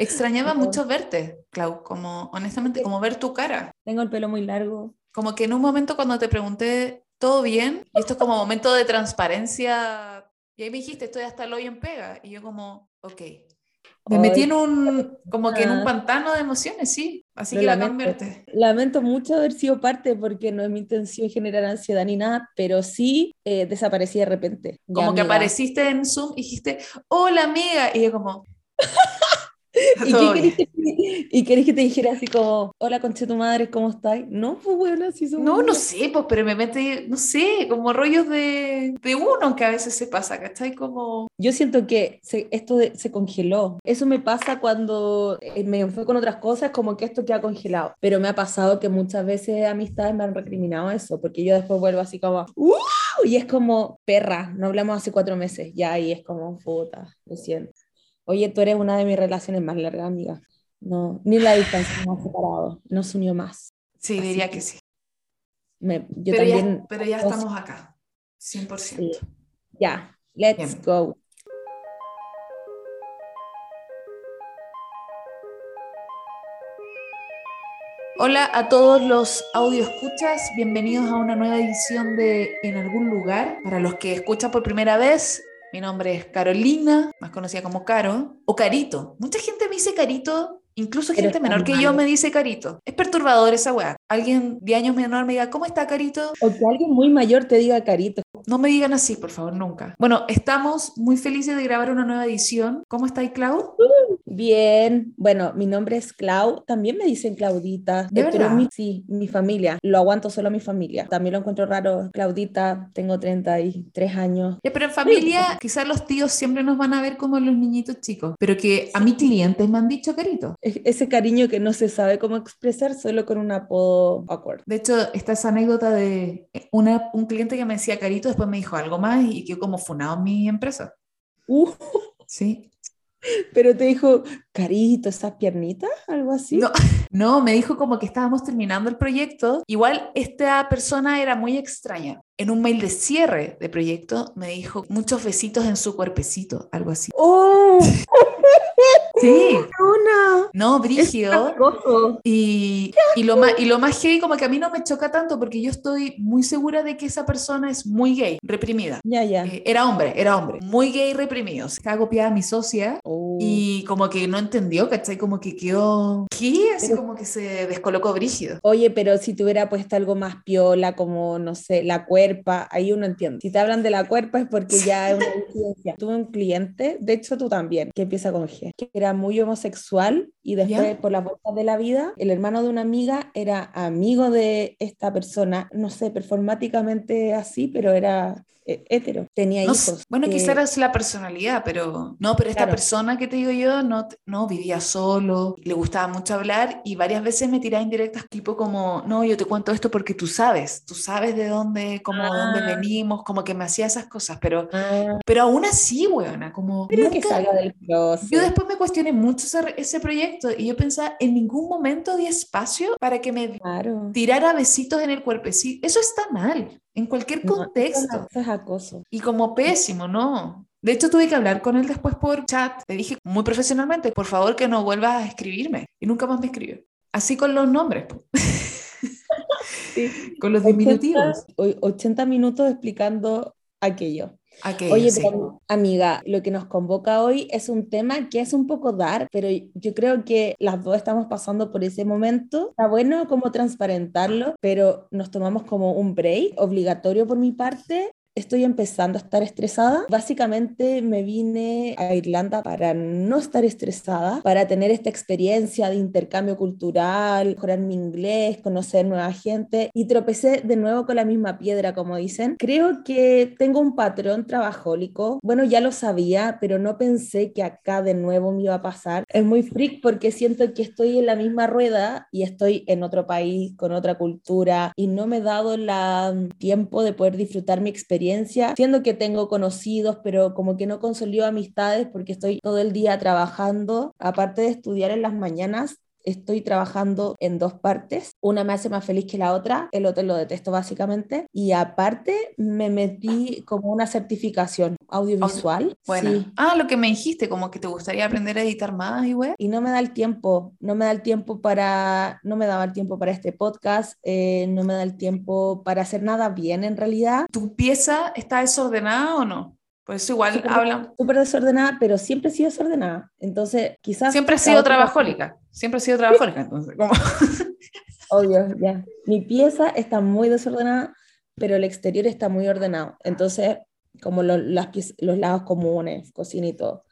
Extrañaba mucho verte, Clau, como honestamente, como ver tu cara. Tengo el pelo muy largo. Como que en un momento cuando te pregunté, ¿todo bien? Y esto es como momento de transparencia. Y ahí me dijiste, estoy hasta el hoy en pega. Y yo como, ok. Me metí en un, como que en un pantano de emociones, sí. Así que lamento, la verte. Lamento mucho haber sido parte porque no es mi intención generar ansiedad ni nada, pero sí eh, desaparecí de repente. Como que apareciste en Zoom y dijiste, hola amiga. Y yo como... ¿Y qué, querés que, ¿Y querés que te dijera así como, hola conche tu madre, ¿cómo estás? No, pues bueno, así son. No, no sé, pues, pero me mete, no sé, como rollos de, de uno que a veces se pasa, ¿cachai? Como... Yo siento que se, esto se congeló. Eso me pasa cuando eh, me fue con otras cosas, como que esto queda congelado. Pero me ha pasado que muchas veces amistades me han recriminado eso, porque yo después vuelvo así como, ¡Uh! Y es como, perra, no hablamos hace cuatro meses, ya, y es como, puta, lo siento. Oye, tú eres una de mis relaciones más largas, amiga. No, ni la distancia nos ha separado, nos unió más. Sí, diría que, sí. yo pero, también, ya, pero ya estamos acá, 100%. Sí. Ya, let's go. Hola a todos los audio escuchas, bienvenidos a una nueva edición de En algún lugar. Para los que escuchan por primera vez, mi nombre es Carolina, más conocida como Caro, o Carito. Mucha gente me dice Carito Incluso gente menor que yo me dice Carito. Es perturbador esa weá. Alguien de años menor me diga, ¿cómo está Carito? O que alguien muy mayor te diga Carito. No me digan así, por favor, nunca. Bueno, estamos muy felices de grabar una nueva edición. ¿Cómo está ahí, Clau? Bien. Bueno, mi nombre es Clau. También me dicen Claudita. ¿De verdad? Mi, sí, mi familia. Lo aguanto solo a mi familia. También lo encuentro raro. Claudita, tengo 33 años. pero en familia, quizás los tíos siempre nos van a ver como los niñitos chicos. Pero que a mis clientes me han dicho Carito ese cariño que no se sabe cómo expresar solo con un apodo awkward. De hecho, está esa anécdota de una, un cliente que me decía Carito, después me dijo algo más y quedó como funado en mi empresa. Uh. Sí. Pero te dijo, Carito, esas piernitas, algo así. No, no, me dijo como que estábamos terminando el proyecto. Igual esta persona era muy extraña. En un mail de cierre de proyecto me dijo muchos besitos en su cuerpecito, algo así. ¡Oh! Sí. No, Brigio. Y, y, lo más, y lo más gay, como que a mí no me choca tanto porque yo estoy muy segura de que esa persona es muy gay, reprimida. Ya, ya. Eh, era hombre, era hombre. Muy gay, reprimido. Se ha copiado a mi socia oh. y como que no entendió, ¿cachai? Como que quedó. ¿Qué? Así como que se descolocó Brígido. Oye, pero si tuviera puesto algo más piola, como, no sé, la cuerpa, ahí uno entiende. Si te hablan de la cuerpa es porque ya es una. Tuve un cliente, de hecho tú también, que empieza con G, que era muy homosexual y después por la vueltas de la vida, el hermano de una amiga era amigo de esta persona, no sé, performáticamente así, pero era hetero, tenía hijos. Bueno, eh, quizás es la personalidad, pero no, pero esta persona que te digo yo no, no vivía solo, le gustaba mucho hablar y varias veces me tiraba indirectas tipo como, no, yo te cuento esto porque tú sabes, tú sabes de dónde, como dónde ah. venimos, como que me hacía esas cosas, pero, ah. pero aún así, weona, como... Pero que salga del Yo después me cuestioné mucho ese, ese, proyecto y yo pensaba, en ningún momento di espacio para que me tirara besitos en el cuerpecito. Eso está mal. En cualquier contexto. es acoso. Y como pésimo, ¿no? De hecho, tuve que hablar con él después por chat. Le dije muy profesionalmente, por favor que no vuelvas a escribirme. Y nunca más me escribió. Así con los nombres. con los diminutivos. 80 minutos explicando aquello. Oye, sí. amiga, lo que nos convoca hoy es un tema que es un poco dar, pero yo creo que las dos estamos pasando por ese momento. Está bueno como transparentarlo, pero nos tomamos como un break obligatorio por mi parte estoy empezando a estar estresada. Básicamente me vine a Irlanda para no estar estresada, para tener esta experiencia de intercambio cultural, mejorar mi inglés, conocer nueva gente y tropecé de nuevo con la misma piedra, como dicen. Creo que tengo un patrón trabajólico. Bueno, ya lo sabía, pero no pensé que acá de nuevo me iba a pasar. Es muy freak porque siento que estoy en la misma rueda y estoy en otro país, con otra cultura y no me he dado el tiempo de poder disfrutar mi experiencia siendo que tengo conocidos, pero como que no consolido amistades porque estoy todo el día trabajando, aparte de estudiar en las mañanas, estoy trabajando en dos partes. Una me hace más feliz que la otra, el hotel lo detesto básicamente. Y aparte me metí como una certificación audiovisual. Bueno. Ah, lo que me dijiste, como que te gustaría aprender a editar más y Y no me da el tiempo, no me da el tiempo para, no me daba el tiempo para este podcast, eh, no me da el tiempo para hacer nada bien en realidad. ¿Tu pieza está desordenada o no? Pues igual hablan. Súper desordenada, pero siempre he sido desordenada. Entonces, quizás. Siempre he sido trabajólica. Siempre he sido trabajólica, entonces. Obvio, ya. Mi pieza está muy desordenada, pero el exterior está muy ordenado. Entonces, como los, las, los lados comunes, cocina y todo.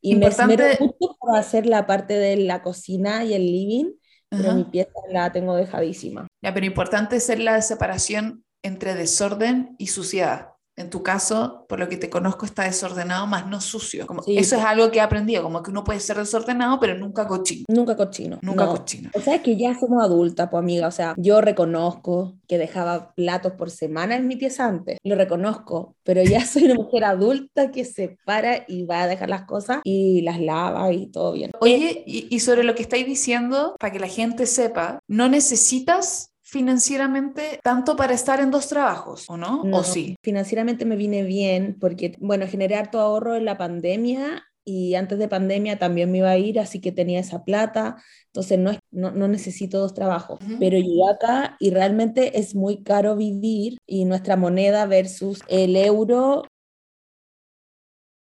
Y Importante... me esmero mucho para hacer la parte de la cocina y el living, pero mi pieza la tengo dejadísima. Ya, pero importante es la separación entre desorden y suciedad en tu caso, por lo que te conozco, está desordenado, más no sucio. Como, eso es algo que he aprendido, como que uno puede ser desordenado, pero nunca cochino. Nunca cochino. Nunca cochino. O sea, es que ya somos adultas, pues amiga. O sea, yo reconozco que dejaba platos por semana en mi pieza antes. Lo reconozco, pero ya soy una mujer adulta que se para y va a dejar las cosas y las lava y todo bien. Oye, y, y sobre lo que estáis diciendo, para que la gente sepa, no necesitas financieramente tanto para estar en dos trabajos, ¿o no? ¿O sí? Financieramente me vine bien porque, bueno, generé harto ahorro en la pandemia y antes de pandemia también me iba a ir, así que tenía esa plata, entonces no, no, no necesito dos trabajos. Pero llegué acá y realmente es muy caro vivir y nuestra moneda versus el euro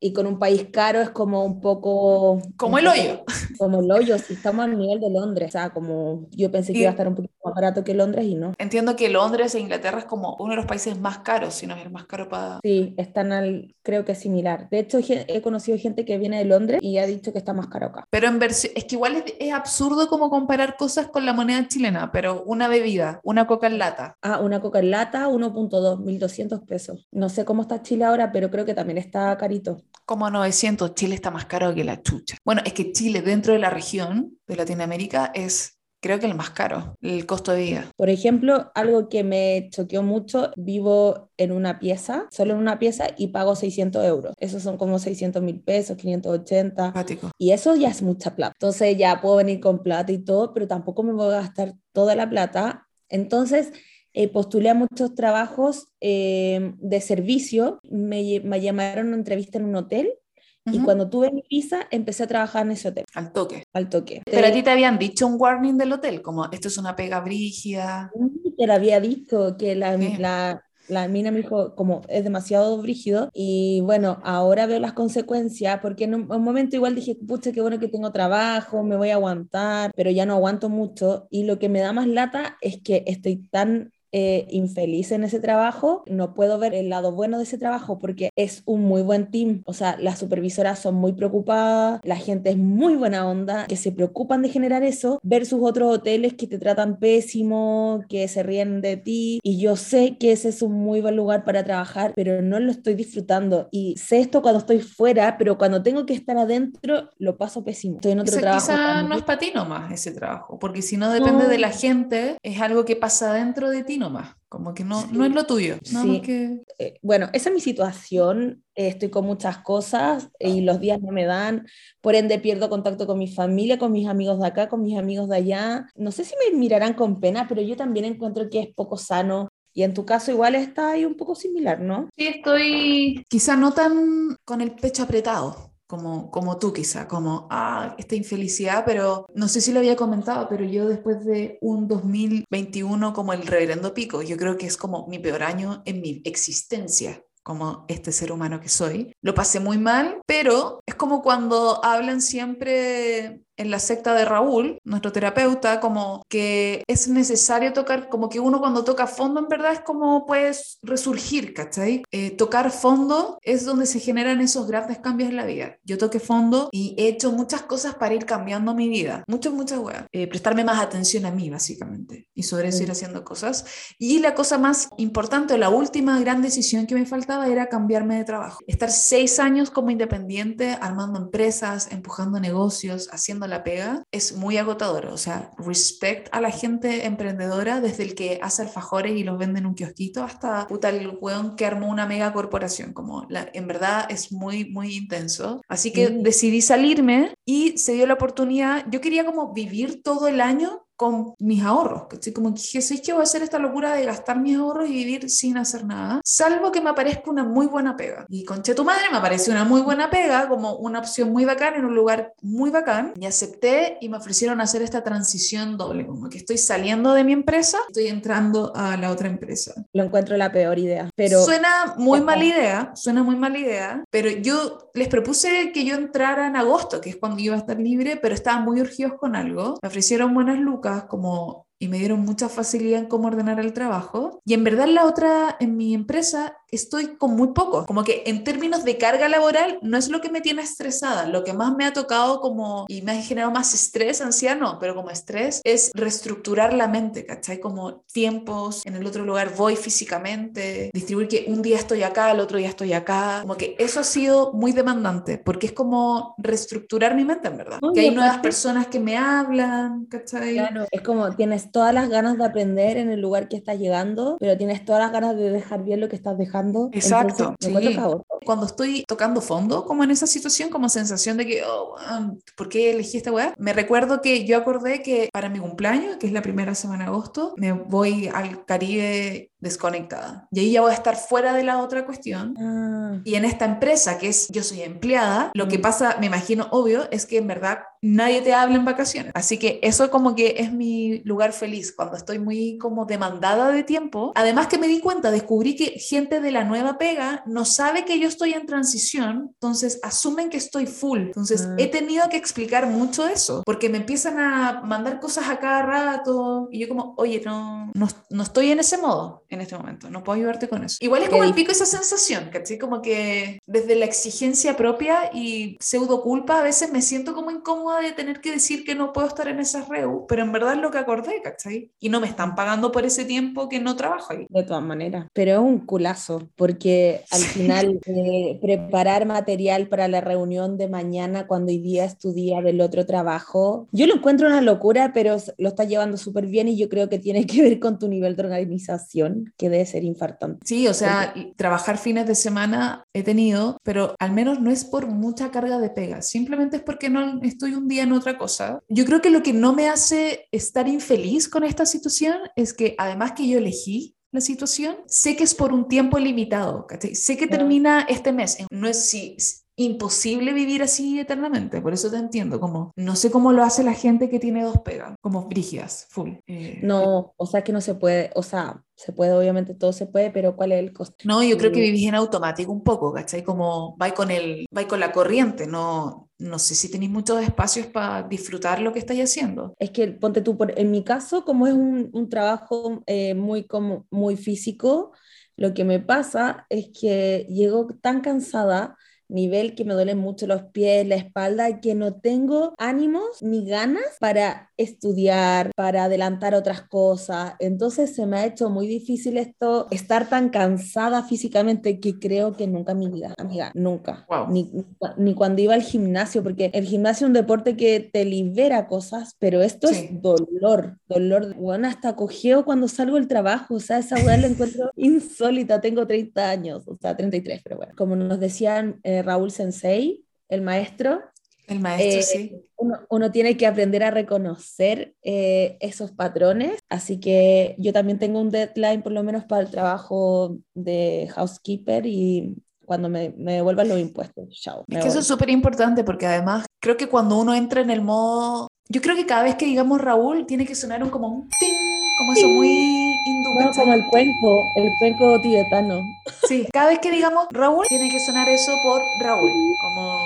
y con un país caro es como un poco... Como el hoyo. Como el hoyo, si estamos al nivel de Londres, o sea, como yo pensé que iba a estar un poquito más barato que Londres y no. Entiendo que Londres e Inglaterra es como uno de los países más caros, si no es el más caro para... Sí, están al, creo que similar. De hecho, he conocido gente que viene de Londres y ha dicho que está más caro acá. Pero en versión, es que igual es, es, absurdo como comparar cosas con la moneda chilena, pero una bebida, una coca en lata. Ah, una coca en lata, 1.2, 1.200 pesos. No sé cómo está Chile ahora, pero creo que también está carito como 900, Chile está más caro que la chucha. Bueno, es que Chile dentro de la región de Latinoamérica es creo que el más caro, el costo de vida. Por ejemplo, algo que me choqueó mucho, vivo en una pieza, solo en una pieza y pago 600 euros. Esos son como 600 mil pesos, 580. Pático. Y eso ya es mucha plata. Entonces ya puedo venir con plata y todo, pero tampoco me voy a gastar toda la plata. Entonces eh, postulé a muchos trabajos eh, de servicio, me, me, llamaron a una entrevista en un hotel y cuando tuve mi visa empecé a trabajar en ese hotel. Al toque. Al toque. Pero a ti te habían dicho un warning del hotel, como esto es una pega brígida. Te lo había dicho, que la, la, la mina me dijo como es demasiado brígido y bueno, ahora veo las consecuencias porque en un, un, momento igual dije, pucha, qué bueno que tengo trabajo, me voy a aguantar, pero ya no aguanto mucho y lo que me da más lata es que estoy tan eh, infeliz en ese trabajo, no puedo ver el lado bueno de ese trabajo porque es un muy buen team. O sea, las supervisoras son muy preocupadas, la gente es muy buena onda, que se preocupan de generar eso, versus otros hoteles que te tratan pésimo, que se ríen de ti. Y yo sé que ese es un muy buen lugar para trabajar, pero no lo estoy disfrutando. Y sé esto cuando estoy fuera, pero cuando tengo que estar adentro, lo paso pésimo. Estoy en otro trabajo. Quizá no es para ti nomás ese trabajo, porque si no depende de la gente, es algo que pasa dentro de ti nomás, como que no, no es lo tuyo. sí. que... Eh, bueno, esa es mi situación, eh, estoy con muchas cosas y los días no me dan, por ende pierdo contacto con mi familia, con mis amigos de acá, con mis amigos de allá. No sé si me mirarán con pena, pero yo también encuentro que es poco sano y en tu caso igual está ahí un poco similar, ¿no? Sí, estoy quizá no tan con el pecho apretado, como, como tú quizá, como, ah, esta infelicidad, pero no sé si lo había comentado, pero yo después de un 2021 como el reverendo pico, yo creo que es como mi peor año en mi existencia como este ser humano que soy. Lo pasé muy mal, pero es como cuando hablan siempre en la secta de Raúl, nuestro terapeuta, como que es necesario tocar, como que uno cuando toca fondo en verdad es como puedes resurgir, ¿cachai? Eh, tocar fondo es donde se generan esos grandes cambios en la vida. Yo toqué fondo y he hecho muchas cosas para ir cambiando mi vida, muchas, muchas weas. Eh, prestarme más atención a mí, básicamente, y sobre eso ir haciendo cosas. Y la cosa más importante, la última gran decisión que me faltaba era cambiarme de trabajo. Estar seis años como independiente, armando empresas, empujando negocios, haciendo la pega es muy agotador. O sea, respect a la gente emprendedora, desde el que hace alfajores y los vende en un kiosquito hasta puta el weón que armó una mega corporación. Como la, en verdad es muy, muy intenso. Así que decidí salirme y se dio la oportunidad. Yo quería como vivir todo el año con mis ahorros, así Como que dije, ¿sabes que voy a hacer esta locura de gastar mis ahorros y vivir sin hacer nada? Salvo que me aparezca una muy buena pega. Y conche tu madre me apareció una muy buena pega, como una opción muy bacán en un lugar muy bacán. Y acepté y me ofrecieron hacer esta transición doble, como que estoy saliendo de mi empresa, estoy entrando a la otra empresa. Lo encuentro la peor idea, pero... Suena muy mala idea, suena muy mala idea, pero yo les propuse que yo entrara en agosto, que es cuando iba a estar libre, pero estaban muy urgidos con algo. Me ofrecieron buenas lucas como y me dieron mucha facilidad en cómo ordenar el trabajo. Y en verdad la otra, en mi empresa, estoy con muy poco. Como que en términos de carga laboral, no es lo que me tiene estresada. Lo que más me ha tocado como, y me ha generado más estrés, anciano, pero como estrés, es reestructurar la mente, ¿cachai? Como tiempos, en el otro lugar voy físicamente, distribuir que un día estoy acá, el otro día estoy acá. Como que eso ha sido muy demandante, porque es como reestructurar mi mente, en verdad. que hay nuevas personas que me hablan, ¿cachai? Claro, es como tienes todas las ganas de aprender en el lugar que estás llegando, pero tienes todas las ganas de dejar bien lo que estás dejando Exacto. Cuando estoy tocando fondo, como en esa situación, como sensación de que, oh, ¿por qué elegí esta weá? Me recuerdo que yo acordé que para mi cumpleaños, que es la primera semana de agosto, me voy al Caribe desconectada. Y ahí ya voy a estar fuera de la otra cuestión. Ah. Y en esta empresa, que es yo soy empleada, lo que pasa, me imagino obvio, es que en verdad nadie te habla en vacaciones. Así que eso como que es mi lugar feliz, cuando estoy muy como demandada de tiempo. Además que me di cuenta, descubrí que gente de la nueva pega no sabe que yo estoy en transición, entonces asumen que estoy full. Entonces ah. he tenido que explicar mucho eso, porque me empiezan a mandar cosas a cada rato y yo como, oye, no, no, no estoy en ese modo en este momento, no puedo ayudarte con eso. Igual es como el pico esa sensación, ¿cachai? Como que desde la exigencia propia y pseudo culpa a veces me siento como incómoda de tener que decir que no puedo estar en esas reu, pero en verdad es lo que acordé, ¿cachai? Y no me están pagando por ese tiempo que no trabajo ahí. De todas maneras, pero es un culazo, porque al final eh, preparar material para la reunión de mañana cuando hoy día es tu día del otro trabajo, yo lo encuentro una locura, pero lo está llevando súper bien y yo creo que tiene que ver con tu nivel de organización que debe ser infartante. Sí, o sea, trabajar fines de semana he tenido, pero al menos no es por mucha carga de pega, simplemente es porque no estoy un día en otra cosa. Yo creo que lo que no me hace estar infeliz con esta situación es que además que yo elegí la situación, sé que es por un tiempo limitado, sé que termina este mes, no es si imposible vivir así eternamente. Por eso te entiendo, como no sé cómo lo hace la gente que tiene dos pegas, como brígidas, full. Eh, no, o sea que no se puede, o sea, se puede, obviamente todo se puede, pero ¿cuál es el costo? No, yo creo que vivís en automático un poco, ¿cachai? Como va con, el, va con la corriente, no, no sé si tenéis muchos espacios para disfrutar lo que estáis haciendo. Es que, ponte tú, por, en mi caso, como es un, un trabajo eh, muy, como, muy físico, lo que me pasa es que llego tan cansada nivel que me duelen mucho los pies, la espalda, que no tengo ánimos ni ganas para estudiar, para adelantar otras cosas. Entonces se me ha hecho muy difícil esto, estar tan cansada físicamente que creo que nunca en mi vida, amiga, nunca. Ni, ni, cuando iba al gimnasio, porque el gimnasio es un deporte que te libera cosas, pero esto es dolor, dolor. Bueno, hasta cogeo cuando salgo del trabajo, o sea, esa weá la encuentro insólita, tengo 30 años, o sea, 33, pero bueno. Como nos decían... Eh, Raúl Sensei, el maestro. El maestro, eh, sí. Uno, tiene que aprender a reconocer eh, esos patrones, así que yo también tengo un deadline por lo menos para el trabajo de housekeeper y cuando me, me devuelvan los impuestos, chao. Es que eso es súper importante porque además creo que cuando uno entra en el modo, yo creo que cada vez que digamos Raúl tiene que sonar un como un como eso muy hindú. No, como el cuenco, el cuenco tibetano. Sí, cada vez que digamos Raúl, tiene que sonar eso por Raúl, como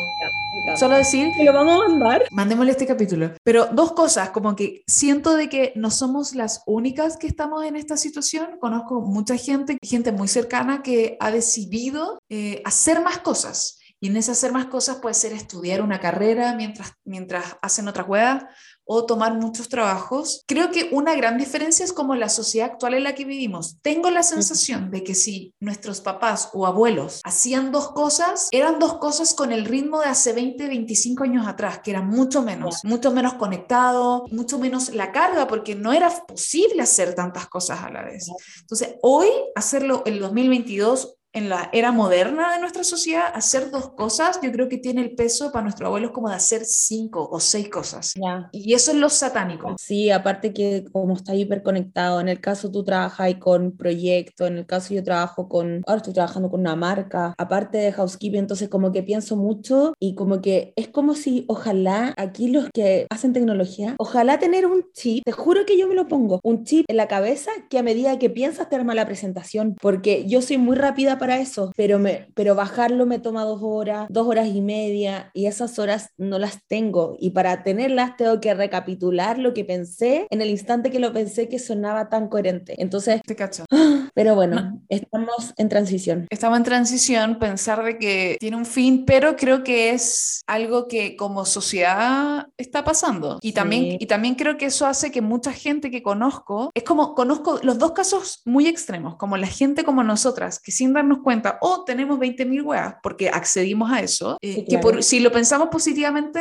solo decir... Que lo vamos a mandar. Mandémosle este capítulo. Pero dos cosas, como que siento de que no somos las únicas que estamos en esta situación, conozco mucha gente, gente muy cercana que ha decidido eh, hacer más cosas Y en ese hacer más cosas puede ser estudiar una carrera mientras, mientras hacen otra hueá o tomar muchos trabajos. Creo que una gran diferencia es como la sociedad actual en la que vivimos. Tengo la sensación de que si nuestros papás o abuelos hacían dos cosas, eran dos cosas con el ritmo de hace 20, 25 años atrás, que eran mucho menos, mucho menos conectado, mucho menos la carga, porque no era posible hacer tantas cosas a la vez. Entonces, hoy hacerlo el 2022 en la era moderna de nuestra sociedad, hacer dos cosas, yo creo que tiene el peso para nuestros abuelos como de hacer cinco o seis cosas. Y eso es lo satánico. Sí, aparte que como está hiperconectado, en el caso tú trabajas con proyectos, en el caso yo trabajo con, ahora estoy trabajando con una marca, aparte de housekeeping, entonces como que pienso mucho y como que es como si ojalá aquí los que hacen tecnología, ojalá tener un chip, te juro que yo me lo pongo, un chip en la cabeza que a medida que piensas te arma la presentación, porque yo soy muy rápida para eso, pero, me, pero bajarlo me toma dos horas, dos horas y media, y esas horas no las tengo. Y para tenerlas tengo que recapitular lo que pensé en el instante que lo pensé que sonaba tan coherente. Entonces, te cacho. Pero bueno, estamos en transición. Estamos en transición, pensar de que tiene un fin, pero creo que es algo que como sociedad está pasando. Y también, y también creo que eso hace que mucha gente que conozco, es como conozco los dos casos muy extremos, como la gente como nosotras, que sin darnos cuenta, o oh, tenemos 20.000 weas, porque accedimos a eso, eh, que por, si lo pensamos positivamente,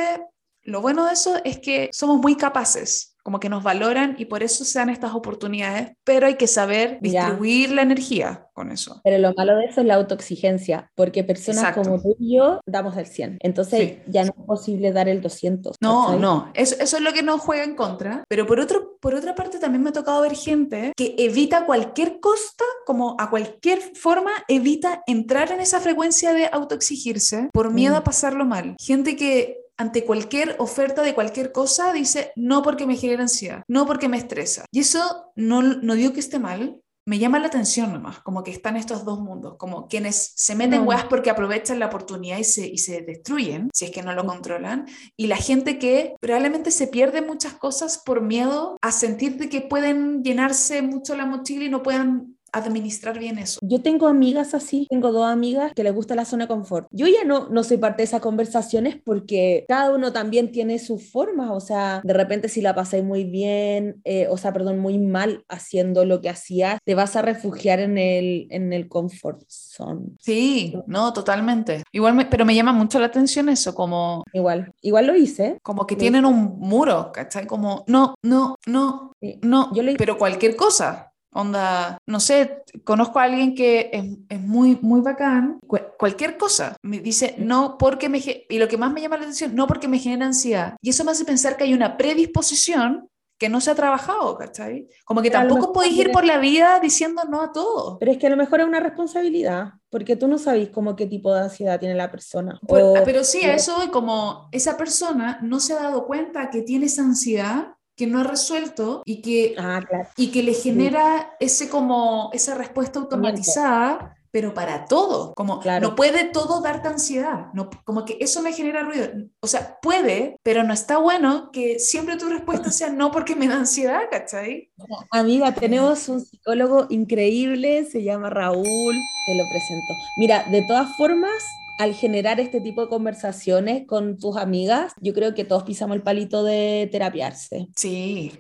lo bueno de eso es que somos muy capaces como que nos valoran y por eso se dan estas oportunidades, pero hay que saber distribuir la energía con eso. Pero lo malo de eso es la autoexigencia, porque personas como tú y yo damos el 100, entonces ya no es posible dar el 200. No, no, eso, eso, es lo que nos juega en contra, pero por, otro, por otra parte también me ha tocado ver gente que evita cualquier costa, como a cualquier forma, evita entrar en esa frecuencia de autoexigirse por miedo mm. a pasarlo mal. Gente que ante cualquier oferta de cualquier cosa, dice no porque me genera ansiedad, no porque me estresa. Y eso no, no digo que esté mal, me llama la atención nomás, como que están estos dos mundos, como quienes se meten no. porque aprovechan la oportunidad y se, y se destruyen, si es que no lo controlan, y la gente que probablemente se pierde muchas cosas por miedo a sentir de que pueden llenarse mucho la mochila y no puedan administrar bien eso. Yo tengo amigas así, tengo dos amigas que les gusta la zona de confort. Yo ya no, no soy parte de esas conversaciones porque cada uno también tiene sus formas, o sea, de repente si la pasé muy bien, eh, o sea, perdón, muy mal haciendo lo que hacías, te vas a refugiar en el, en el comfort zone. Sí, no, totalmente. Igual, me, pero me llama mucho la atención eso, como... Igual, igual lo hice. Como que tienen un muro, ¿cachai? Como, no, no, no, sí. no, yo le... pero cualquier cosa. Onda, no sé, conozco a alguien que es, es muy, muy bacán. Cu cualquier cosa me dice, no porque me. Y lo que más me llama la atención, no porque me genera ansiedad. Y eso me hace pensar que hay una predisposición que no se ha trabajado, ¿cachai? Como que tampoco podéis ir por la vida diciendo no a todo. Pero es que a lo mejor es una responsabilidad, porque tú no sabes como qué tipo de ansiedad tiene la persona. O, pero sí, a eso como esa persona no se ha dado cuenta que tiene esa ansiedad que no ha resuelto y que, ah, claro. y que le genera sí. ese como, esa respuesta automatizada, pero para todo, como claro. no puede todo darte ansiedad, no, como que eso me genera ruido, o sea, puede, pero no está bueno que siempre tu respuesta sea no porque me da ansiedad, ¿cachai? Amiga, tenemos un psicólogo increíble, se llama Raúl, te lo presento. Mira, de todas formas, al generar este tipo de conversaciones con tus amigas, yo creo que todos pisamos el palito de terapiarse. Sí.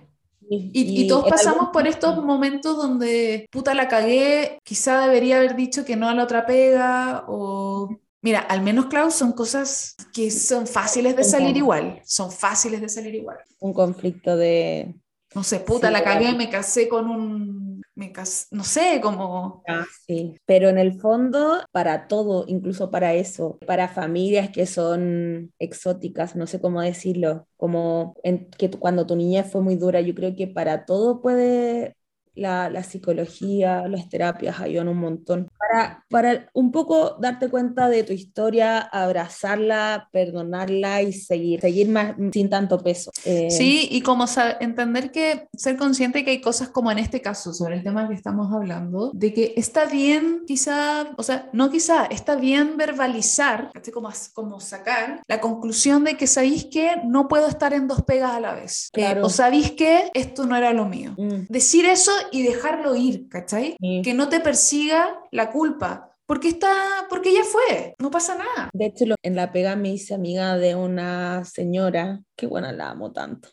Y, y, y todos pasamos algún... por estos momentos donde, puta, la cagué, quizá debería haber dicho que no a la otra pega, o... Mira, al menos, Klaus, son cosas que son fáciles de salir igual, son fáciles de salir igual. Un conflicto de... No sé, puta, sí, la cagué, me casé con un me cas no sé, como... Ah, sí, pero en el fondo, para todo, incluso para eso, para familias que son exóticas, no sé cómo decirlo, como en, que cuando tu niñez fue muy dura, yo creo que para todo puede la, la, psicología, las terapias ayudan un montón. Para, para un poco darte cuenta de tu historia, abrazarla, perdonarla y seguir, seguir más sin tanto peso. Eh, sí, y como entender que ser consciente que hay cosas como en este caso, sobre el tema que estamos hablando, de que está bien quizá, o sea, no quizá, está bien verbalizar, como, como sacar la conclusión de que sabéis que no puedo estar en dos pegas a la vez. Claro. Eh, o sabéis que esto no era lo mío. Mm. Decir eso y dejarlo ir, ¿cachai? Sí. Que no te persiga la culpa. porque está, porque ya fue, no pasa nada. De hecho, en la pega me hice amiga de una señora, qué buena la amo tanto,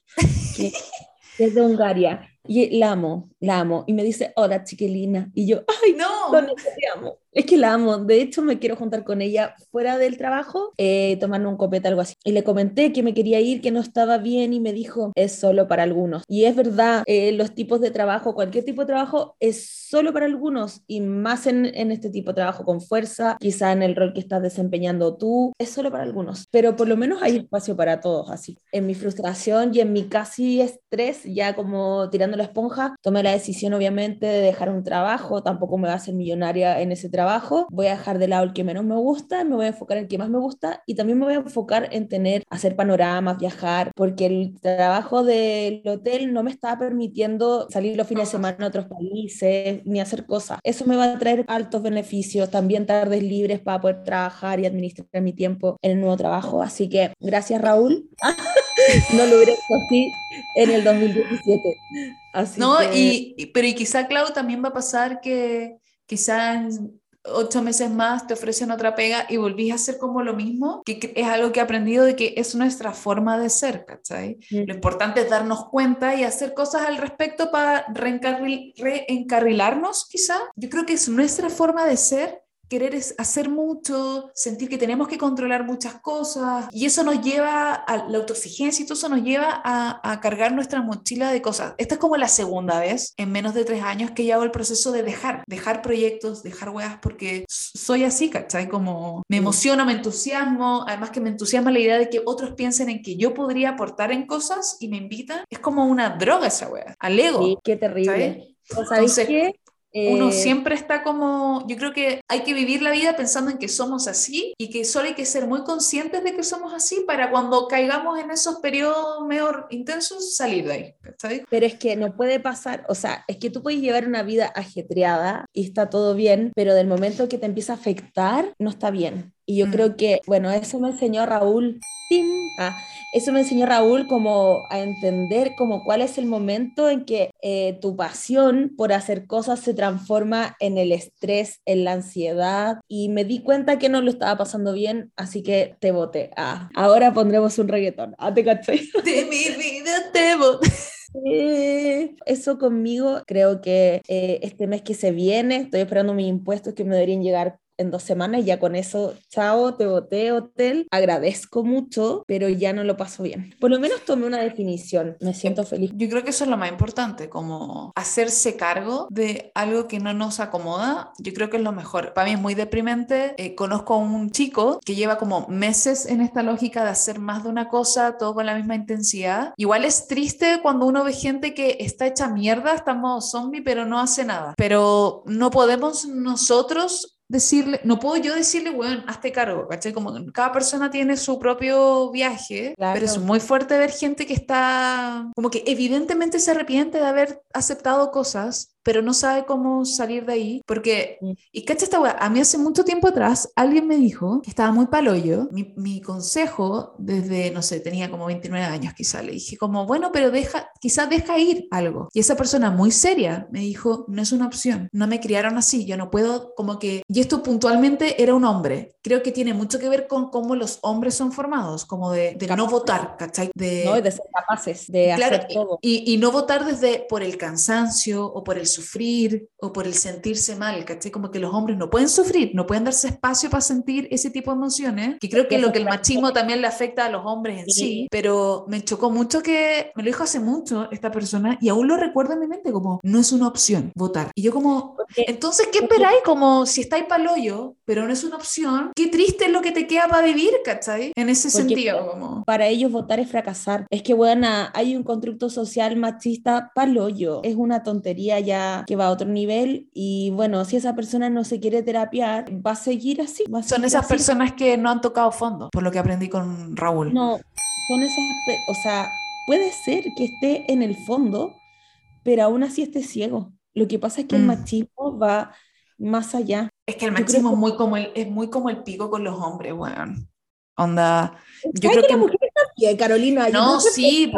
que es de Hungaria, y la amo, la amo, y me dice, hola chiquilina, y yo, ay, no, no te amo. Es que la amo. De hecho, me quiero juntar con ella fuera del trabajo, eh, tomando un copete, algo así. Y le comenté que me quería ir, que no estaba bien, y me dijo, es solo para algunos. Y es verdad, eh, los tipos de trabajo, cualquier tipo de trabajo, es solo para algunos, y más en, en este tipo de trabajo con fuerza, quizá en el rol que estás desempeñando tú, es solo para algunos. Pero por lo menos hay espacio para todos, así. En mi frustración y en mi casi estrés, ya como tirando la esponja, tomé la decisión, obviamente, de dejar un trabajo. Tampoco me va a hacer millonaria en ese trabajo voy a dejar de lado el que menos me gusta, me voy a enfocar en el que más me gusta y también me voy a enfocar en tener, hacer panoramas, viajar, porque el trabajo del hotel no me estaba permitiendo salir los fines de semana a otros países ni hacer cosas. Eso me va a traer altos beneficios, también tardes libres para poder trabajar y administrar mi tiempo en el nuevo trabajo. Así que gracias Raúl. no lo hubiera hecho así en el 2017. Así no, y, pero y quizá, Clau, también va a pasar que quizás ocho meses más te ofrecen otra pega y volvís a hacer como lo mismo, que es algo que he aprendido de que es nuestra forma de ser, ¿cachai? Mm. Lo importante es darnos cuenta y hacer cosas al respecto para reencarrilarnos, quizá. Yo creo que es nuestra forma de ser querer es hacer mucho, sentir que tenemos que controlar muchas cosas y eso nos lleva a la autoexigencia y todo eso nos lleva a, cargar nuestra mochila de cosas. Esta es como la segunda vez en menos de tres años que yo hago el proceso de dejar, dejar proyectos, dejar weas porque soy así, ¿cachai? Como me emociona, me entusiasmo, además que me entusiasma la idea de que otros piensen en que yo podría aportar en cosas y me invitan. Es como una droga esa wea, al ego. Sí, qué terrible. ¿Sabes qué? Uno eh, siempre está como, yo creo que hay que vivir la vida pensando en que somos así y que solo hay que ser muy conscientes de que somos así para cuando caigamos en esos periodos mejor intensos salir de ahí. Pero es que no puede pasar, o sea, es que tú puedes llevar una vida ajetreada y está todo bien, pero del momento que te empieza a afectar, no está bien. Y yo mm. creo que, bueno, eso me enseñó Raúl. Ah, eso me enseñó Raúl como a entender como cuál es el momento en que eh, tu pasión por hacer cosas se transforma en el estrés, en la ansiedad y me di cuenta que no lo estaba pasando bien, así que te voté. Ah, ahora pondremos un reggaetón. Ah, te caché. De mi vida te voté. Eso conmigo, creo que eh, este mes que se viene, estoy esperando mis impuestos que me deberían llegar en dos semanas, ya con eso, chao, te boté hotel, agradezco mucho, pero ya no lo paso bien. Por lo menos tomé una definición, me siento feliz. Yo creo que eso es lo más importante, como hacerse cargo de algo que no nos acomoda, yo creo que es lo mejor. Para mí es muy deprimente, eh, conozco a un chico que lleva como meses en esta lógica de hacer más de una cosa, todo con la misma intensidad. Igual es triste cuando uno ve gente que está hecha mierda, está en modo zombie, pero no hace nada. Pero no podemos nosotros decirle, no puedo yo decirle, bueno, hazte cargo, ¿cachai? Como cada persona tiene su propio viaje, pero es muy fuerte ver gente que está, como que evidentemente se arrepiente de haber aceptado cosas pero no sabe cómo salir de ahí, porque, mm. y cacha esta weá, a mí hace mucho tiempo atrás alguien me dijo que estaba muy paloyo, mi, mi consejo desde, no sé, tenía como 29 años quizá, le dije como, bueno, pero deja, quizás deja ir algo, y esa persona muy seria me dijo, no es una opción, no me criaron así, yo no puedo, como que, y esto puntualmente era un hombre, creo que tiene mucho que ver con cómo los hombres son formados, como de, de no votar, ¿cachai? De, no, de ser capaces de hacer todo. Y, y no votar desde por el cansancio o por el sufrir o por el sentirse mal, ¿cachai? Como que los hombres no pueden sufrir, no pueden darse espacio para sentir ese tipo de emociones, que creo que es lo que el machismo también le afecta a los hombres en sí. pero me chocó mucho que me lo dijo hace mucho esta persona y aún lo recuerdo en mi mente como no es una opción votar. Y yo como, entonces, ¿qué esperáis? Como si estáis para hoyo, pero no es una opción, qué triste es lo que te queda para vivir, ¿cachai? En ese sentido. Como... Para ellos votar es fracasar. Es que, bueno, hay un constructo social machista para hoyo. Es una tontería ya que va a otro nivel y bueno, si esa persona no se quiere terapiar, va a seguir así. son esas personas que no han tocado fondo, por lo que aprendí con Raúl. No, son esas, o sea, puede ser que esté en el fondo, pero aún así esté ciego. Lo que pasa es que el mm. machismo va más allá. Es que el machismo es, muy como el, es muy como el pico con los hombres, weón. Onda, yo creo que... Carolina. No, sí,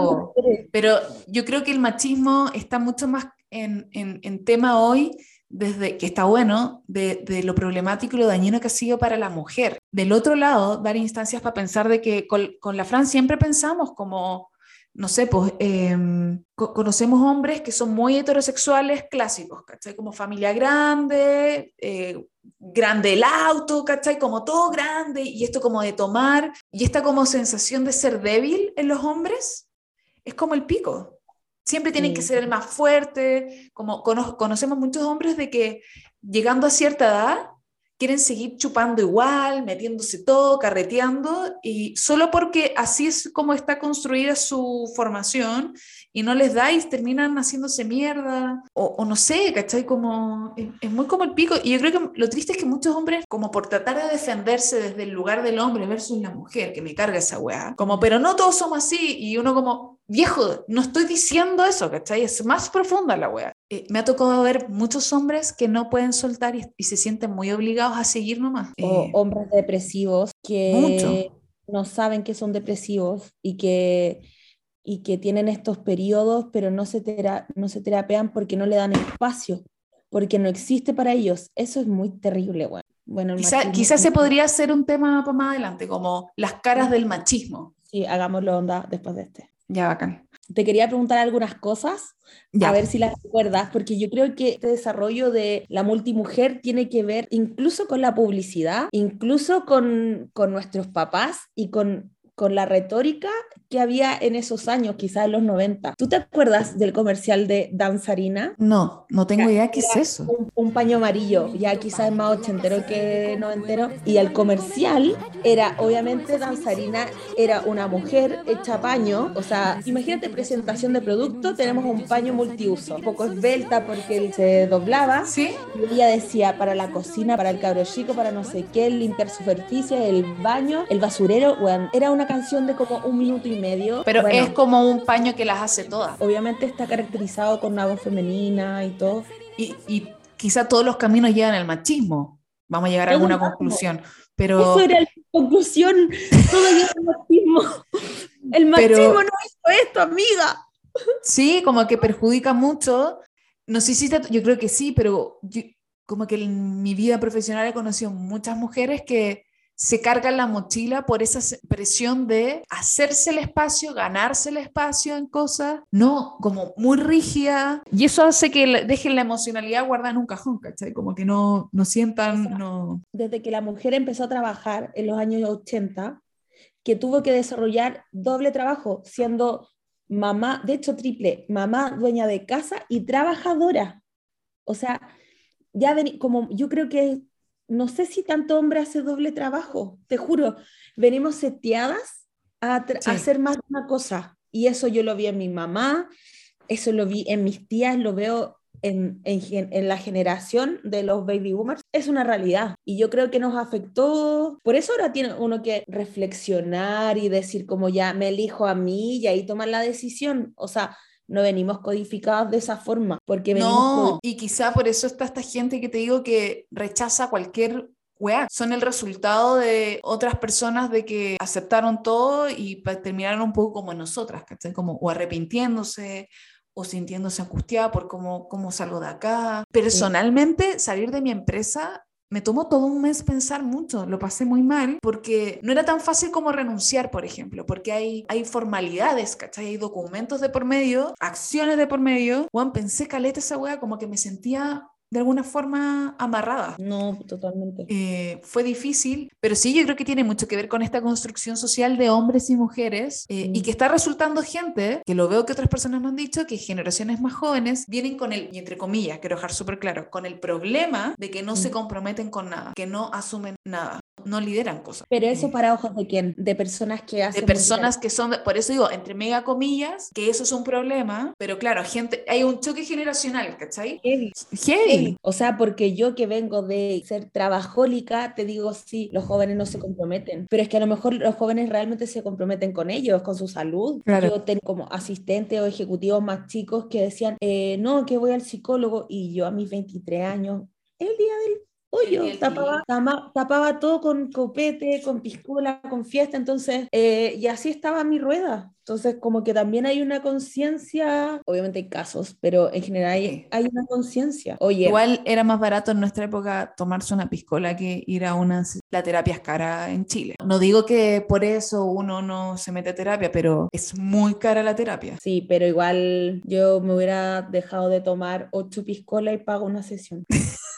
pero yo creo que el machismo está mucho más en, en, tema hoy desde que está bueno, de, de, lo problemático y lo dañino que ha sido para la mujer. Del otro lado, dar instancias para pensar de que con, la Fran siempre pensamos como no sé, pues eh, conocemos hombres que son muy heterosexuales clásicos, ¿cachai? Como familia grande, eh, grande el auto, ¿cachai? Como todo grande, y esto como de tomar, y esta como sensación de ser débil en los hombres, es como el pico. Siempre tienen que ser el más fuerte, como conocemos muchos hombres de que llegando a cierta edad quieren seguir chupando igual, metiéndose todo, carreteando, y solo porque así es como está construida su formación y no les da y terminan haciéndose mierda, o, no sé, ¿cachai? Como, es, muy como el pico, y yo creo que lo triste es que muchos hombres, como por tratar de defenderse desde el lugar del hombre versus la mujer, que me carga esa weá, como, pero no todos somos así, y uno como, viejo, no estoy diciendo eso, ¿cachai? Es más profunda la weá. Eh, me ha tocado ver muchos hombres que no pueden soltar y, se sienten muy obligados a seguir nomás. O eh, hombres depresivos que no saben que son depresivos y que, y que tienen estos periodos, pero no se, no se terapean porque no le dan espacio, porque no existe para ellos. Eso es muy terrible, bueno. Bueno, quizás se podría hacer un tema para más adelante, como las caras del machismo. Sí, hagámoslo onda después de este. Ya, bacán. Te quería preguntar algunas cosas, a ver si las recuerdas, porque yo creo que este desarrollo de la multimujer tiene que ver incluso con la publicidad, incluso con, con nuestros papás y con con la retórica que había en esos años, quizás en los 90. ¿Tú te acuerdas del comercial de Danzarina? No, no tengo idea qué es eso. Un, paño amarillo, ya quizás es más ochentero que noventero. Y el comercial era, obviamente, Danzarina era una mujer hecha paño. O sea, imagínate presentación de producto, tenemos un paño multiuso, un poco esbelta porque él se doblaba. Sí. Y ella decía para la cocina, para el cabro chico, para no sé qué, limpiar superficie, el baño, el basurero. Bueno, era una canción de como un minuto y medio. Pero es como un paño que las hace todas. Obviamente está caracterizado con una voz femenina y todo. Y, y quizá todos los caminos llegan al machismo. Vamos a llegar a alguna conclusión. Pero... Eso era la conclusión. Todo llega al machismo. El machismo no hizo esto, amiga. Sí, como que perjudica mucho. No sé si yo creo que sí, pero como que en mi vida profesional he conocido muchas mujeres que se cargan la mochila por esa presión de hacerse el espacio, ganarse el espacio en cosas, no, como muy rígida. Y eso hace que dejen la emocionalidad guardada en un cajón, ¿cachai? Como que no, no sientan, no... Desde que la mujer empezó a trabajar en los años 80, que tuvo que desarrollar doble trabajo, siendo mamá, de hecho triple, mamá dueña de casa y trabajadora. O sea, ya ven, como yo creo que no sé si tanto hombre hace doble trabajo, te juro, venimos seteadas a, hacer más de una cosa. Y eso yo lo vi en mi mamá, eso lo vi en mis tías, lo veo en, en, la generación de los baby boomers, es una realidad. Y yo creo que nos afectó. Por eso ahora tiene uno que reflexionar y decir como ya me elijo a mí y ahí tomar la decisión. O sea, no venimos codificados de esa forma, porque No, y quizá por eso está esta gente que te digo que rechaza cualquier weá. Son el resultado de otras personas de que aceptaron todo y terminaron un poco como nosotras, ¿cachai? Como o arrepintiéndose o sintiéndose angustiada por cómo, cómo salgo de acá. Personalmente, salir de mi empresa me tomó todo un mes pensar mucho, lo pasé muy mal, porque no era tan fácil como renunciar, por ejemplo, porque hay, hay formalidades, ¿cachai? Hay documentos de por medio, acciones de por medio. Juan, pensé caleta esa wea, como que me sentía de alguna forma amarrada. No, totalmente. Eh, fue difícil, pero sí yo creo que tiene mucho que ver con esta construcción social de hombres y mujeres eh, y que está resultando gente, que lo veo que otras personas me han dicho, que generaciones más jóvenes vienen con el, y entre comillas, quiero dejar súper claro, con el problema de que no se comprometen con nada, que no asumen nada no lideran cosas. Pero eso para ojos de quién? De personas que hacen... De personas que son, por eso digo, entre mega comillas, que eso es un problema, pero claro, gente, hay un choque generacional, ¿cachai? Heavy. Heavy. O sea, porque yo que vengo de ser trabajólica, te digo, sí, los jóvenes no se comprometen, pero es que a lo mejor los jóvenes realmente se comprometen con ellos, con su salud. Yo tengo como asistentes o ejecutivos más chicos que decían, eh, no, que voy al psicólogo y yo a mis 23 años, el día del hoyo, tapaba, tapaba, todo con copete, con piscola, con fiesta, entonces, eh, y así estaba mi rueda. Entonces, como que también hay una conciencia, obviamente hay casos, pero en general hay, hay una conciencia. Oye, igual era más barato en nuestra época tomarse una piscola que ir a una la terapia es cara en Chile. No digo que por eso uno no se mete a terapia, pero es muy cara la terapia. Sí, pero igual yo me hubiera dejado de tomar ocho piscolas y pago una sesión.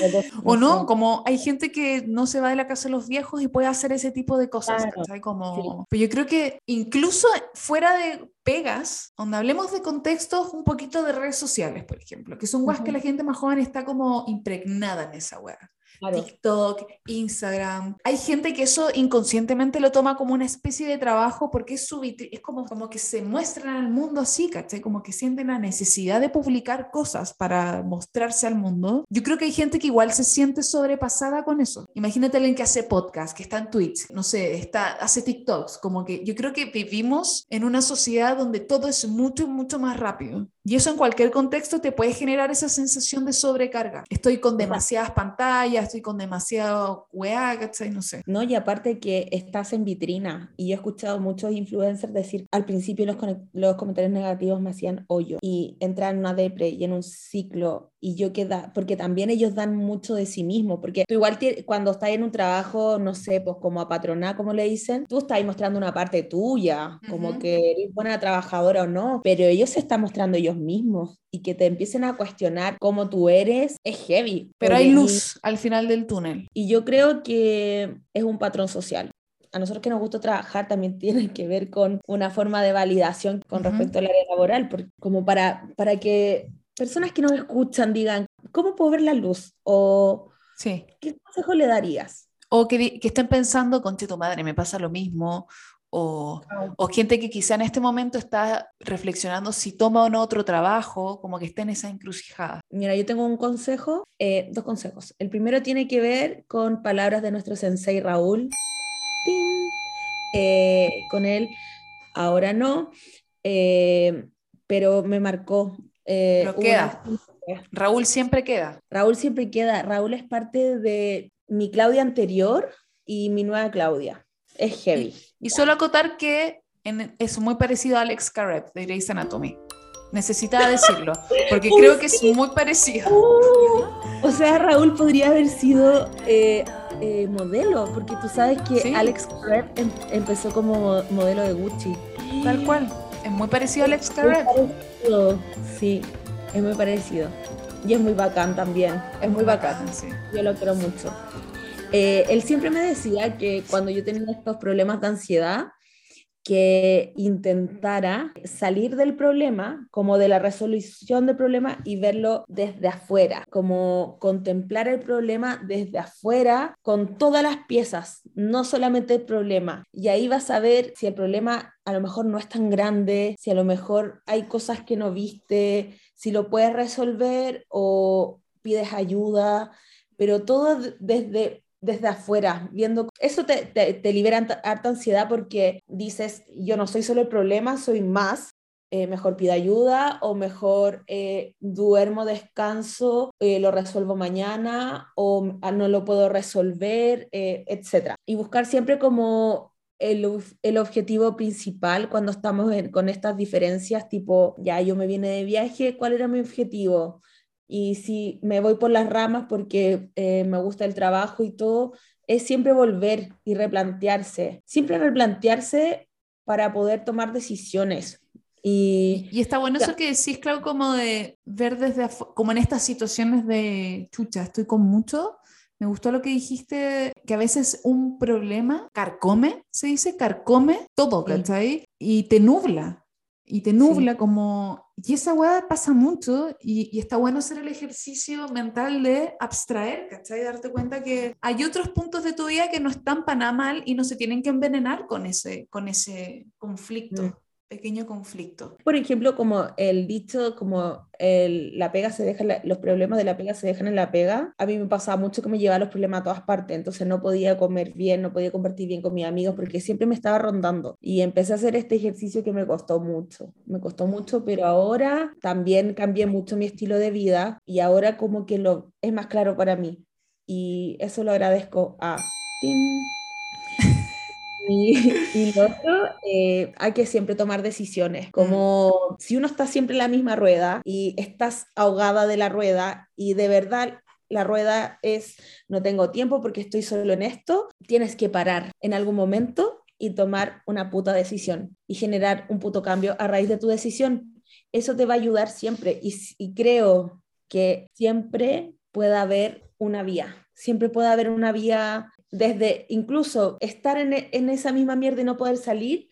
o no, como hay gente que no se va de la casa de los viejos y puede hacer ese tipo de cosas, Como... Pero yo creo que incluso fuera de pegas, donde hablemos de contextos, un poquito de redes sociales, por ejemplo, que son weas que la gente más joven está como impregnada en esa wea. TikTok, Instagram. Hay gente que eso inconscientemente lo toma como una especie de trabajo porque es, su es como, como que se muestran al mundo así, ¿cachai? Como que sienten la necesidad de publicar cosas para mostrarse al mundo. Yo creo que hay gente que igual se siente sobrepasada con eso. Imagínate alguien que hace podcast, que está en Twitch, no sé, está, hace TikToks, como que yo creo que vivimos en una sociedad donde todo es mucho, mucho más rápido. Y eso en cualquier contexto te puede generar esa sensación de sobrecarga. Estoy con demasiadas pantallas, con demasiado weá, ¿cachai? No sé. No, y aparte que estás en vitrina. Y he escuchado muchos influencers decir, al principio los, los comentarios negativos me hacían hoyo. Y entrar en una depre y en un ciclo y yo queda, porque también ellos dan mucho de sí mismos, porque tú igual cuando estás en un trabajo, no sé, pues como a patronar, como le dicen, tú estás mostrando una parte tuya, como que eres buena trabajadora o no, pero ellos se están mostrando ellos mismos y que te empiecen a cuestionar cómo tú eres, es heavy. Pero hay luz al final del túnel. Y yo creo que es un patrón social a nosotros que nos gusta trabajar también tiene que ver con una forma de validación con respecto al área laboral, como para, para que personas que nos escuchan digan, ¿cómo puedo ver la luz? O sí. ¿qué consejo le darías? O que, que estén pensando, conche tu madre, me pasa lo mismo. O, o, gente que quizá en este momento está reflexionando si toma o no otro trabajo, como que está en esa encrucijada. Mira, yo tengo un consejo, eh, dos consejos. El primero tiene que ver con palabras de nuestro sensei Raúl. Eh, con él, ahora no, eh, pero me marcó eh, Pero queda. Raúl siempre queda. Raúl siempre queda. Raúl es parte de mi Claudia anterior y mi nueva Claudia. Es heavy. Y, solo acotar que es muy parecido a Alex Carrett de Grey's Anatomy. Necesitaba decirlo, porque creo que es muy parecido. Uh, o sea, Raúl podría haber sido eh, eh, modelo, porque tú sabes que Alex Carrett em, empezó como modelo de Gucci. Tal cual. Es muy parecido a Alex Carrett. Sí, es muy parecido. Y es muy bacán también. Es muy bacán, sí. Yo lo quiero mucho. Eh, él siempre me decía que cuando yo tenía estos problemas de ansiedad, que intentara salir del problema, como de la resolución del problema y verlo desde afuera, como contemplar el problema desde afuera con todas las piezas, no solamente el problema. Y ahí vas a ver si el problema a lo mejor no es tan grande, si a lo mejor hay cosas que no viste, si lo puedes resolver o pides ayuda, pero todo desde desde afuera, viendo, eso te, te, libera harta ansiedad porque dices, yo no soy solo el problema, soy más, eh, mejor pido ayuda o mejor eh, duermo, descanso, eh, lo resuelvo mañana o ah, no lo puedo resolver, etc. Y buscar siempre como el, el, objetivo principal cuando estamos con estas diferencias, tipo, ya yo me vine de viaje, ¿cuál era mi objetivo? Y si me voy por las ramas porque eh, me gusta el trabajo y todo, es siempre volver y replantearse, siempre replantearse para poder tomar decisiones. Y, y está bueno eso que decís, claro, como de ver desde, como en estas situaciones de, chucha, estoy con mucho, me gustó lo que dijiste, que a veces un problema carcome, se dice, carcome todo, ¿cachai? Y te nubla y te nubla como... Y esa weá pasa mucho y, y, está bueno hacer el ejercicio mental de abstraer, ¿cachai? Darte cuenta que hay otros puntos de tu vida que no están para mal y no se tienen que envenenar con ese, con ese conflicto. Pequeño conflicto. Por ejemplo, como el dicho, como la pega se deja, los problemas de la pega se dejan en la pega, a mí me pasaba mucho que me llevaba los problemas a todas partes, entonces no podía comer bien, no podía compartir bien con mis amigos porque siempre me estaba rondando y empecé a hacer este ejercicio que me costó mucho, me costó mucho, pero ahora también cambié mucho mi estilo de vida y ahora como que lo es más claro para mí y eso lo agradezco a Tim. Y, y lo otro, eh, hay que siempre tomar decisiones, como si uno está siempre en la misma rueda y estás ahogada de la rueda y de verdad la rueda es no tengo tiempo porque estoy solo en esto, tienes que parar en algún momento y tomar una puta decisión y generar un puto cambio a raíz de tu decisión. Eso te va a ayudar siempre y, y creo que siempre puede haber una vía, siempre puede haber una vía desde incluso estar en, en esa misma mierda y no poder salir,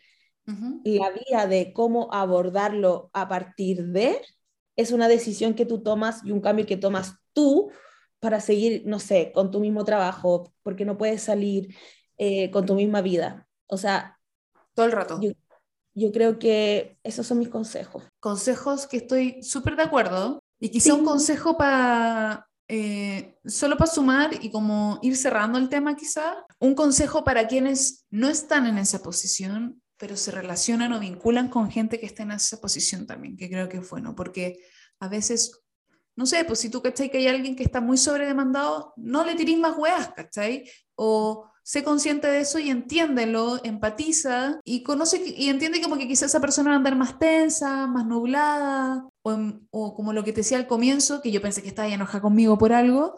la vía de cómo abordarlo a partir de es una decisión que tú tomas y un cambio que tomas tú para seguir, no sé, con tu mismo trabajo, porque no puedes salir eh, con tu misma vida. O sea, todo el rato. Yo, yo creo que esos son mis consejos. Consejos que estoy súper de acuerdo y quizá un consejo para eh, solo para sumar y como ir cerrando el tema quizá, un consejo para quienes no están en esa posición, pero se relacionan o vinculan con gente que está en esa posición también, que creo que es bueno, porque a veces, no sé, pues si tú cachai que hay alguien que está muy sobredemandado, no le tirís más weas, ¿cachai? O sé consciente de eso y entiéndelo, empatiza y conoce y entiende como que quizás esa persona va a andar más tensa, más nublada, o, como lo que te decía al comienzo, que yo pensé que estaba enojada conmigo por algo,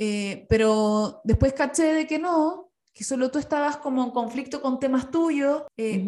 eh, pero después caché de que no, que solo tú estabas como en conflicto con temas tuyos, eh,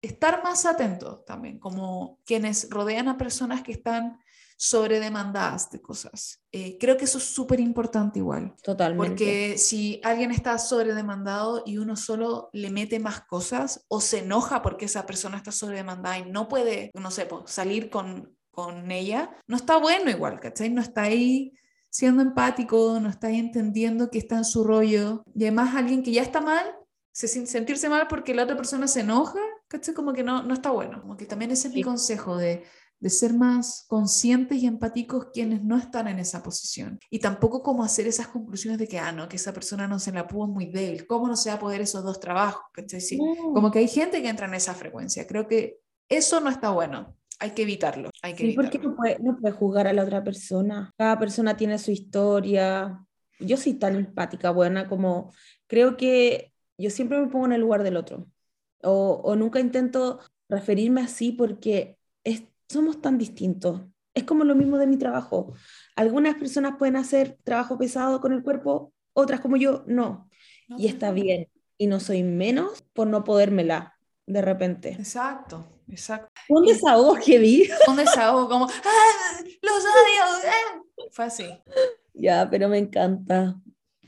estar más atento también, como quienes rodean a personas que están sobredemandadas de cosas. Eh, creo que eso es súper importante igual. Totalmente. Porque si alguien está sobredemandado y uno solo le mete más cosas o se enoja porque esa persona está sobredemandada y no puede, no sé, salir con, con ella, no está bueno igual, ¿cachai? No está ahí siendo empático, no está ahí entendiendo que está en su rollo. Y además alguien que ya está mal, se, sentirse mal porque la otra persona se enoja, ¿cachai? Como que no, no está bueno. Como que también ese es mi consejo de de ser más conscientes y empáticos quienes no están en esa posición. Y tampoco como hacer esas conclusiones de que, ah, no, que esa persona no se la pudo muy débil, ¿cómo no se va a poder esos dos trabajos? Sí, Como que hay gente que entra en esa frecuencia. Creo que eso no está bueno. Hay que evitarlo. Hay que sí, porque no puede, no puede juzgar a la otra persona. Cada persona tiene su historia. Yo soy tan empática, buena, como creo que yo siempre me pongo en el lugar del otro. O, o nunca intento referirme así porque somos tan distintos. Es como lo mismo de mi trabajo. Algunas personas pueden hacer trabajo pesado con el cuerpo, otras como yo, no. y está bien. Y no soy menos por no podérmela de repente. Exacto, exacto. Un desahogo que vi. Un desahogo como, ¡Ah, los odio! ¡Ah! Fue así. Ya, pero me encanta.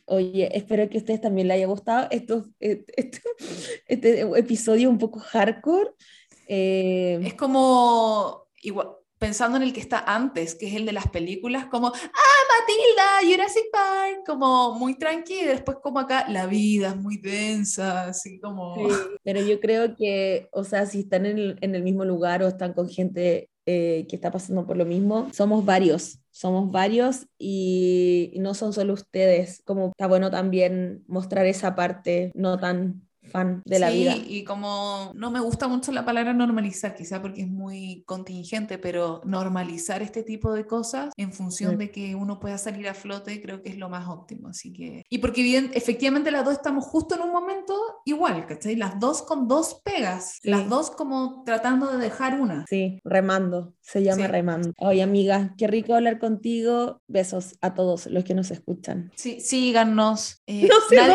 Oye, espero que a ustedes también les haya gustado esto, eh, este, este episodio un poco hardcore. Eh, es como pensando en el que está antes, que es el de las películas, como, ah, Matilda, Jurassic Park, como muy tranquila, y después como acá, la vida es muy densa, así como... pero yo creo que, o sea, si están en el, en el mismo lugar o están con gente eh, que está pasando por lo mismo, somos varios, somos varios y no son solo ustedes, como está bueno también mostrar esa parte no tan fan de la vida. y como no me gusta mucho la palabra normalizar, quizá porque es muy contingente, pero normalizar este tipo de cosas en función de que uno pueda salir a flote, creo que es lo más óptimo. Así que, y porque bien, efectivamente las dos estamos justo en un momento igual, ¿cachai? Las dos con dos pegas, las dos como tratando de dejar una. Sí, remando, se llama remando. Oye, amiga, qué rico hablar contigo. Besos a todos los que nos escuchan. Sí, síganos. Eh,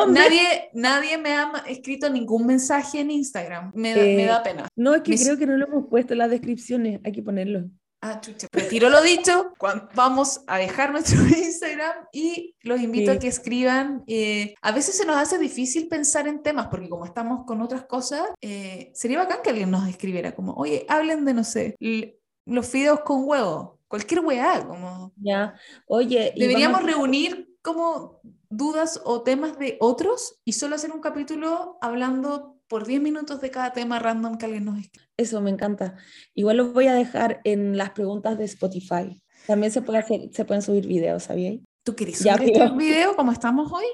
nadie, nadie me ha escrito ningún mensaje en Instagram. Me, me da pena. No, es que creo que no lo hemos puesto en las descripciones. Hay que ponerlo. Ah, chucha. Retiro lo dicho. Vamos a dejar nuestro Instagram y los invito a que escriban. Eh, a veces se nos hace difícil pensar en temas porque como estamos con otras cosas, eh, sería bacán que alguien nos escribiera como, oye, hablen de, no sé, los fideos con huevo. Cualquier weá, como... Ya, oye... Deberíamos reunir como dudas o temas de otros y solo hacer un capítulo hablando por 10 minutos de cada tema random que alguien nos escribe. Eso me encanta. Igual los voy a dejar en las preguntas de Spotify. También se, puede hacer, se pueden subir videos, ¿sabías? ¿Tú quieres subir este video como estamos hoy?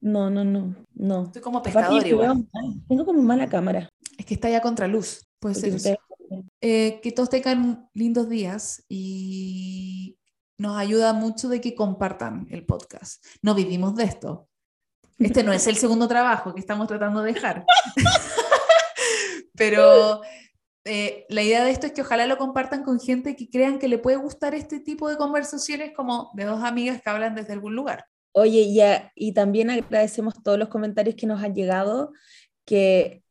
No, no, no, no. Estoy como pescador igual. Tengo como mala cámara. Es que está ya contra luz. Puede ser eh, que todos tengan lindos días y nos ayuda mucho de que compartan el podcast. No vivimos de esto. Este no es el segundo trabajo que estamos tratando de dejar. Pero eh, la idea de esto es que ojalá lo compartan con gente que crean que le puede gustar este tipo de conversaciones como de dos amigas que hablan desde algún lugar. Oye, ya, y también agradecemos todos los comentarios que nos han llegado, que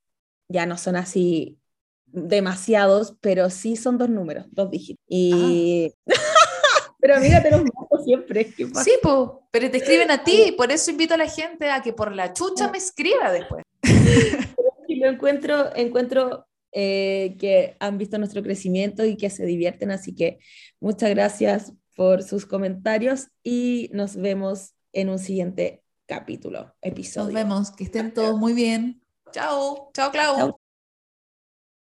ya no son así demasiados, pero sí son dos números, dos dígitos. Y... Ah. pero amiga, te los mando siempre. ¿qué pasa? Sí, po, pero te escriben a ti, por eso invito a la gente a que por la chucha me escriba después. Y lo encuentro, encuentro eh, que han visto nuestro crecimiento y que se divierten, así que muchas gracias por sus comentarios y nos vemos en un siguiente capítulo, episodio. Nos vemos, que estén todos muy bien. Chao, chao Clau. Chao.